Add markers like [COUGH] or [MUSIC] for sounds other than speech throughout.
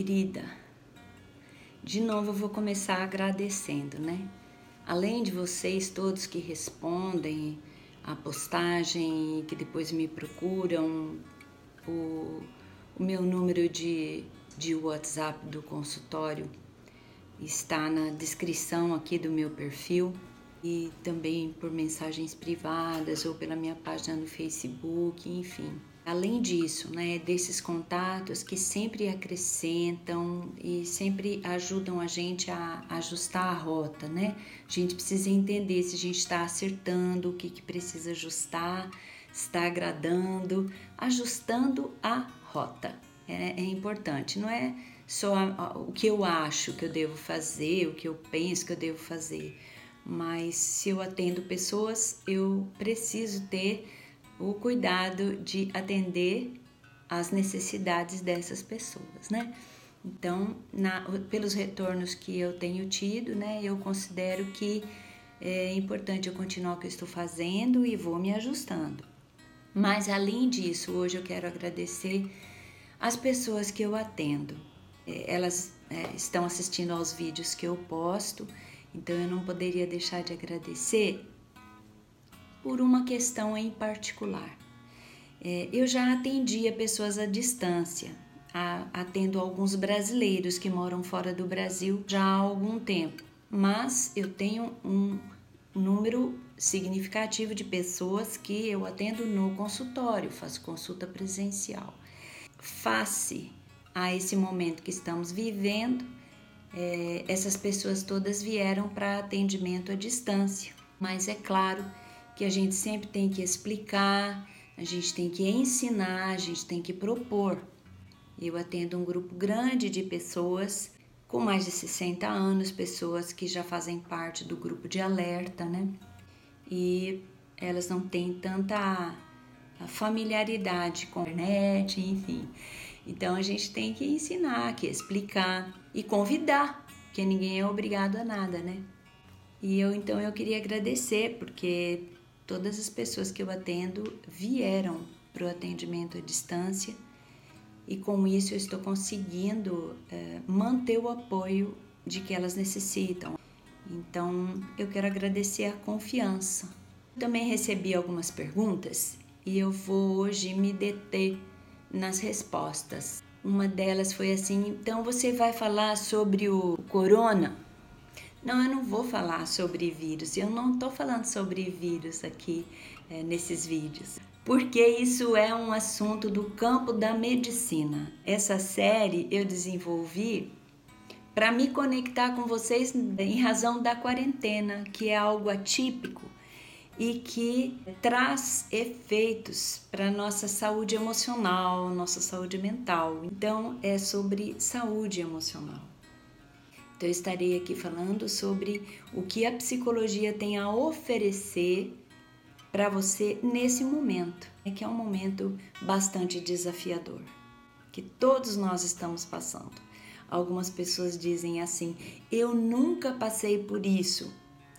querida, de novo eu vou começar agradecendo, né? Além de vocês todos que respondem a postagem, que depois me procuram, o, o meu número de, de WhatsApp do consultório está na descrição aqui do meu perfil e também por mensagens privadas ou pela minha página no Facebook, enfim. Além disso, né, desses contatos que sempre acrescentam e sempre ajudam a gente a ajustar a rota, né? A gente precisa entender se a gente está acertando, o que, que precisa ajustar, está agradando, ajustando a rota. É, é importante, não é só o que eu acho que eu devo fazer, o que eu penso que eu devo fazer, mas se eu atendo pessoas, eu preciso ter o cuidado de atender às necessidades dessas pessoas, né? Então, na, pelos retornos que eu tenho tido, né, eu considero que é importante eu continuar o que eu estou fazendo e vou me ajustando. Mas além disso, hoje eu quero agradecer as pessoas que eu atendo. É, elas é, estão assistindo aos vídeos que eu posto, então eu não poderia deixar de agradecer por uma questão em particular. É, eu já atendia pessoas à distância, atendo alguns brasileiros que moram fora do Brasil já há algum tempo, mas eu tenho um número significativo de pessoas que eu atendo no consultório, faço consulta presencial. Face a esse momento que estamos vivendo, é, essas pessoas todas vieram para atendimento à distância, mas é claro que a gente sempre tem que explicar, a gente tem que ensinar, a gente tem que propor. Eu atendo um grupo grande de pessoas com mais de 60 anos, pessoas que já fazem parte do grupo de alerta, né? E elas não têm tanta familiaridade com a internet, enfim. Então a gente tem que ensinar, que explicar e convidar, porque ninguém é obrigado a nada, né? E eu então eu queria agradecer porque todas as pessoas que eu atendo vieram para o atendimento à distância e com isso eu estou conseguindo é, manter o apoio de que elas necessitam. Então eu quero agradecer a confiança. Também recebi algumas perguntas e eu vou hoje me deter nas respostas. Uma delas foi assim: então você vai falar sobre o corona? Não, eu não vou falar sobre vírus, eu não estou falando sobre vírus aqui é, nesses vídeos, porque isso é um assunto do campo da medicina. Essa série eu desenvolvi para me conectar com vocês em razão da quarentena, que é algo atípico e que traz efeitos para nossa saúde emocional, nossa saúde mental. Então, é sobre saúde emocional. Então, eu estarei aqui falando sobre o que a psicologia tem a oferecer para você nesse momento, é que é um momento bastante desafiador, que todos nós estamos passando. Algumas pessoas dizem assim: eu nunca passei por isso.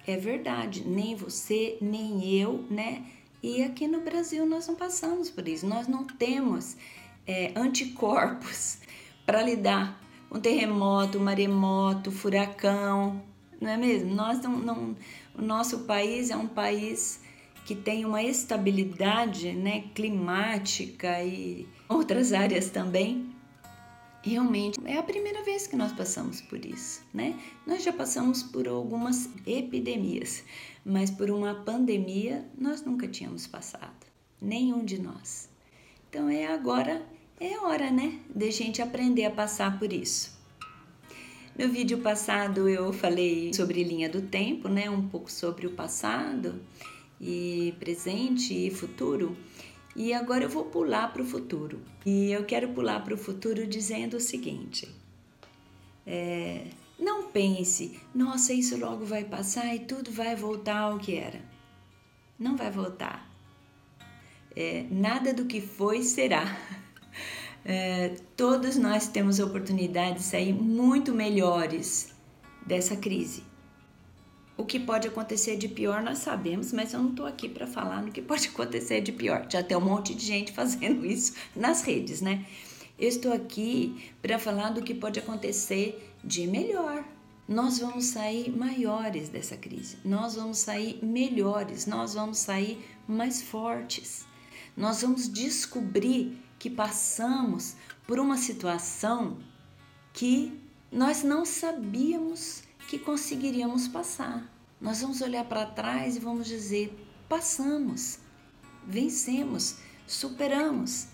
É verdade, nem você, nem eu, né? E aqui no Brasil nós não passamos por isso, nós não temos é, anticorpos [LAUGHS] para lidar um terremoto, um maremoto, furacão, não é mesmo? Nós não, não, o nosso país é um país que tem uma estabilidade né, climática e outras áreas também. Realmente é a primeira vez que nós passamos por isso, né? Nós já passamos por algumas epidemias, mas por uma pandemia nós nunca tínhamos passado, nenhum de nós. Então é agora é hora, né, de gente aprender a passar por isso. No vídeo passado eu falei sobre linha do tempo, né, um pouco sobre o passado e presente e futuro. E agora eu vou pular para o futuro. E eu quero pular para o futuro dizendo o seguinte: é, não pense, nossa, isso logo vai passar e tudo vai voltar ao que era. Não vai voltar. É, nada do que foi será. [LAUGHS] É, todos nós temos a oportunidade de sair muito melhores dessa crise. O que pode acontecer de pior nós sabemos, mas eu não estou aqui para falar no que [LAUGHS] pode acontecer de pior. Já tem um monte de gente [LAUGHS] fazendo isso nas redes, né? Eu estou aqui para falar do que pode acontecer de melhor. Nós vamos sair maiores dessa crise, nós vamos sair melhores, nós vamos sair mais fortes. Nós vamos descobrir que passamos por uma situação que nós não sabíamos que conseguiríamos passar. Nós vamos olhar para trás e vamos dizer: passamos, vencemos, superamos.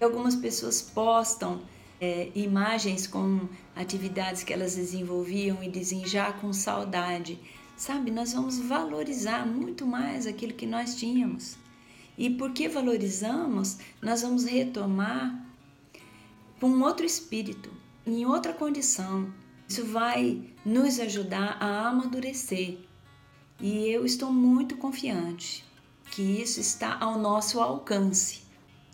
Algumas pessoas postam é, imagens com atividades que elas desenvolviam e dizem já com saudade. Sabe, nós vamos valorizar muito mais aquilo que nós tínhamos. E porque valorizamos, nós vamos retomar com outro espírito, em outra condição. Isso vai nos ajudar a amadurecer. E eu estou muito confiante que isso está ao nosso alcance.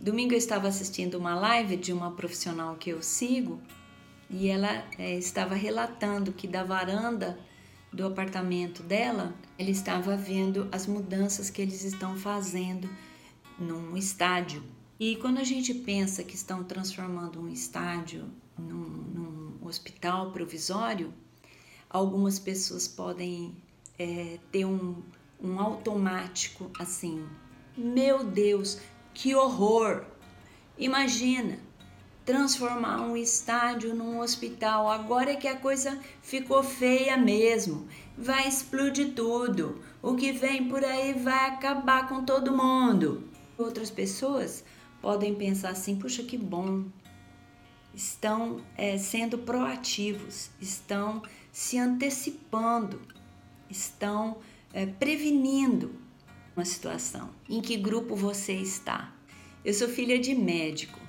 Domingo eu estava assistindo uma live de uma profissional que eu sigo e ela é, estava relatando que da varanda do apartamento dela, ele estava vendo as mudanças que eles estão fazendo num estádio. E quando a gente pensa que estão transformando um estádio num, num hospital provisório, algumas pessoas podem é, ter um, um automático assim: meu Deus, que horror! Imagina transformar um estádio num hospital. Agora é que a coisa ficou feia mesmo. Vai explodir tudo. O que vem por aí vai acabar com todo mundo. Outras pessoas podem pensar assim: puxa, que bom. Estão é, sendo proativos, estão se antecipando, estão é, prevenindo uma situação. Em que grupo você está? Eu sou filha de médico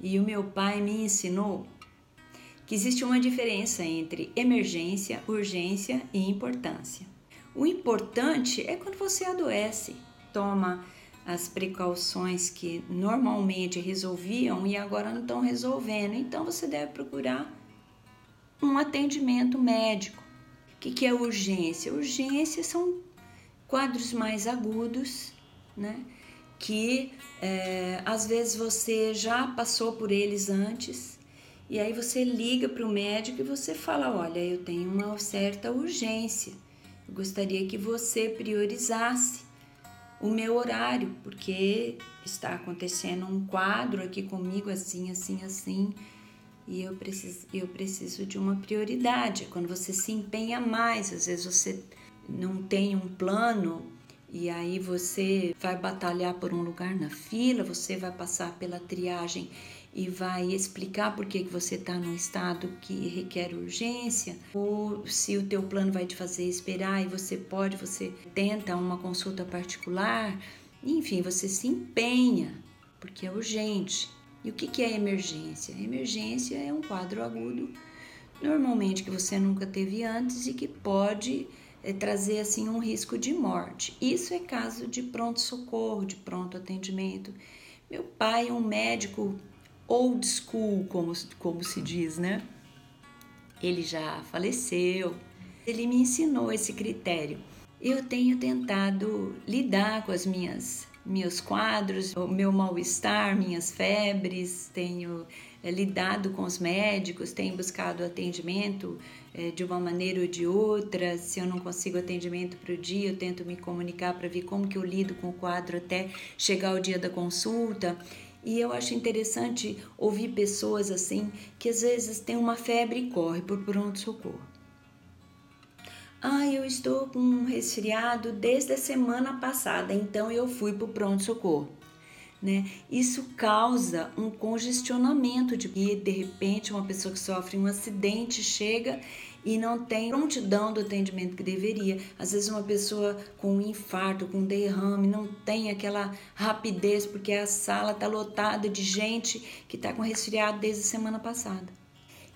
e o meu pai me ensinou que existe uma diferença entre emergência, urgência e importância. O importante é quando você adoece, toma as precauções que normalmente resolviam e agora não estão resolvendo, então você deve procurar um atendimento médico. O que é urgência? Urgência são quadros mais agudos, né? Que é, às vezes você já passou por eles antes e aí você liga para o médico e você fala: Olha, eu tenho uma certa urgência, eu gostaria que você priorizasse o meu horário, porque está acontecendo um quadro aqui comigo assim, assim, assim e eu preciso, eu preciso de uma prioridade. Quando você se empenha mais, às vezes você não tem um plano e aí você vai batalhar por um lugar na fila, você vai passar pela triagem e vai explicar por que você está num estado que requer urgência, ou se o teu plano vai te fazer esperar e você pode, você tenta uma consulta particular, enfim, você se empenha, porque é urgente. E o que é emergência? Emergência é um quadro agudo, normalmente que você nunca teve antes e que pode é, trazer assim um risco de morte. Isso é caso de pronto socorro, de pronto atendimento. Meu pai, um médico old school, como, como se diz, né? Ele já faleceu. Ele me ensinou esse critério. Eu tenho tentado lidar com as minhas meus quadros, o meu mal-estar, minhas febres, tenho é, lidado com os médicos, tenho buscado atendimento é, de uma maneira ou de outra. Se eu não consigo atendimento para o dia, eu tento me comunicar para ver como que eu lido com o quadro até chegar o dia da consulta. E eu acho interessante ouvir pessoas assim que às vezes têm uma febre e corre por pronto-socorro. Ah, eu estou com um resfriado desde a semana passada, então eu fui para o pronto-socorro. Né? Isso causa um congestionamento de que de repente uma pessoa que sofre um acidente chega e não tem prontidão do atendimento que deveria. Às vezes uma pessoa com um infarto, com um derrame, não tem aquela rapidez porque a sala está lotada de gente que está com resfriado desde a semana passada.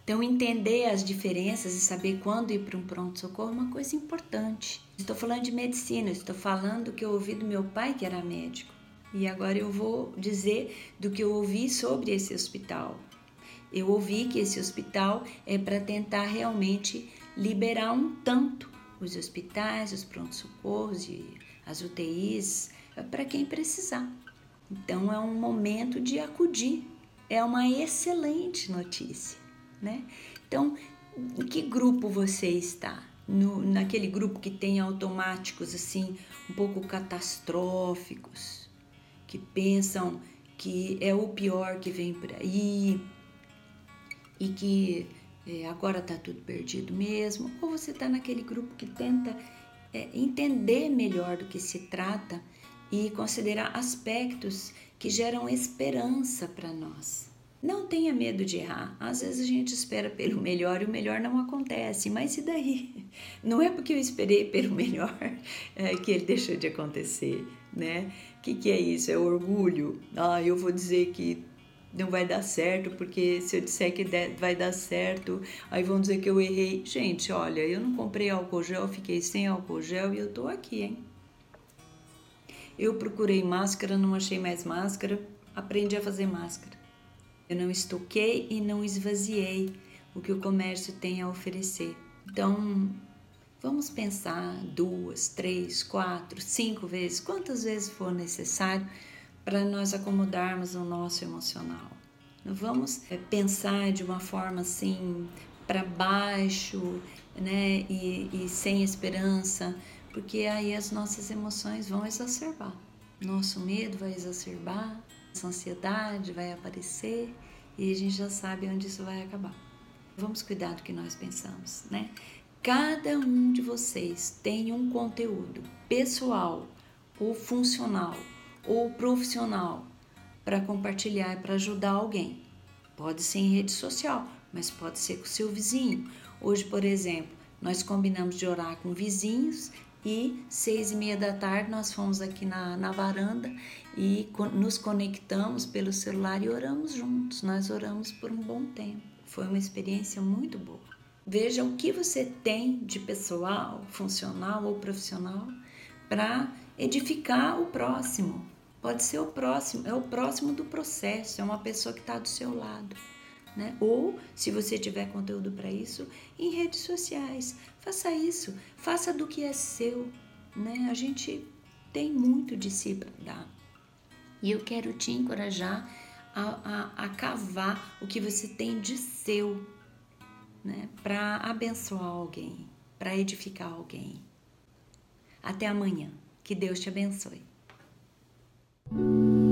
Então, entender as diferenças e saber quando ir para um pronto-socorro é uma coisa importante. Estou falando de medicina, estou falando que eu ouvi do meu pai, que era médico. E agora eu vou dizer do que eu ouvi sobre esse hospital. Eu ouvi que esse hospital é para tentar realmente liberar um tanto os hospitais, os prontos-socorros e as UTIs é para quem precisar. Então é um momento de acudir é uma excelente notícia, né? Então, em que grupo você está? No, naquele grupo que tem automáticos assim, um pouco catastróficos, que pensam que é o pior que vem por aí e que é, agora está tudo perdido mesmo, ou você está naquele grupo que tenta é, entender melhor do que se trata e considerar aspectos que geram esperança para nós. Não tenha medo de errar. Às vezes a gente espera pelo melhor e o melhor não acontece. Mas e daí? [LAUGHS] Não é porque eu esperei pelo melhor é, que ele deixou de acontecer, né? O que, que é isso? É orgulho? Ah, eu vou dizer que não vai dar certo, porque se eu disser que vai dar certo, aí vão dizer que eu errei. Gente, olha, eu não comprei álcool gel, fiquei sem álcool gel e eu tô aqui, hein? Eu procurei máscara, não achei mais máscara, aprendi a fazer máscara. Eu não estoquei e não esvaziei o que o comércio tem a oferecer. Então, vamos pensar duas, três, quatro, cinco vezes, quantas vezes for necessário para nós acomodarmos o nosso emocional. Não vamos é, pensar de uma forma assim para baixo, né, e, e sem esperança, porque aí as nossas emoções vão exacerbar. Nosso medo vai exacerbar, essa ansiedade vai aparecer e a gente já sabe onde isso vai acabar. Vamos cuidar do que nós pensamos, né? Cada um de vocês tem um conteúdo pessoal ou funcional ou profissional para compartilhar e para ajudar alguém. Pode ser em rede social, mas pode ser com seu vizinho. Hoje, por exemplo, nós combinamos de orar com vizinhos e seis e meia da tarde nós fomos aqui na, na varanda e nos conectamos pelo celular e oramos juntos. Nós oramos por um bom tempo. Foi uma experiência muito boa. Veja o que você tem de pessoal, funcional ou profissional para edificar o próximo. Pode ser o próximo, é o próximo do processo, é uma pessoa que está do seu lado. Né? Ou, se você tiver conteúdo para isso, em redes sociais. Faça isso, faça do que é seu. Né? A gente tem muito de si para dar. E eu quero te encorajar a, a, a cavar o que você tem de seu, né? para abençoar alguém, para edificar alguém. Até amanhã. Que Deus te abençoe. Thank you.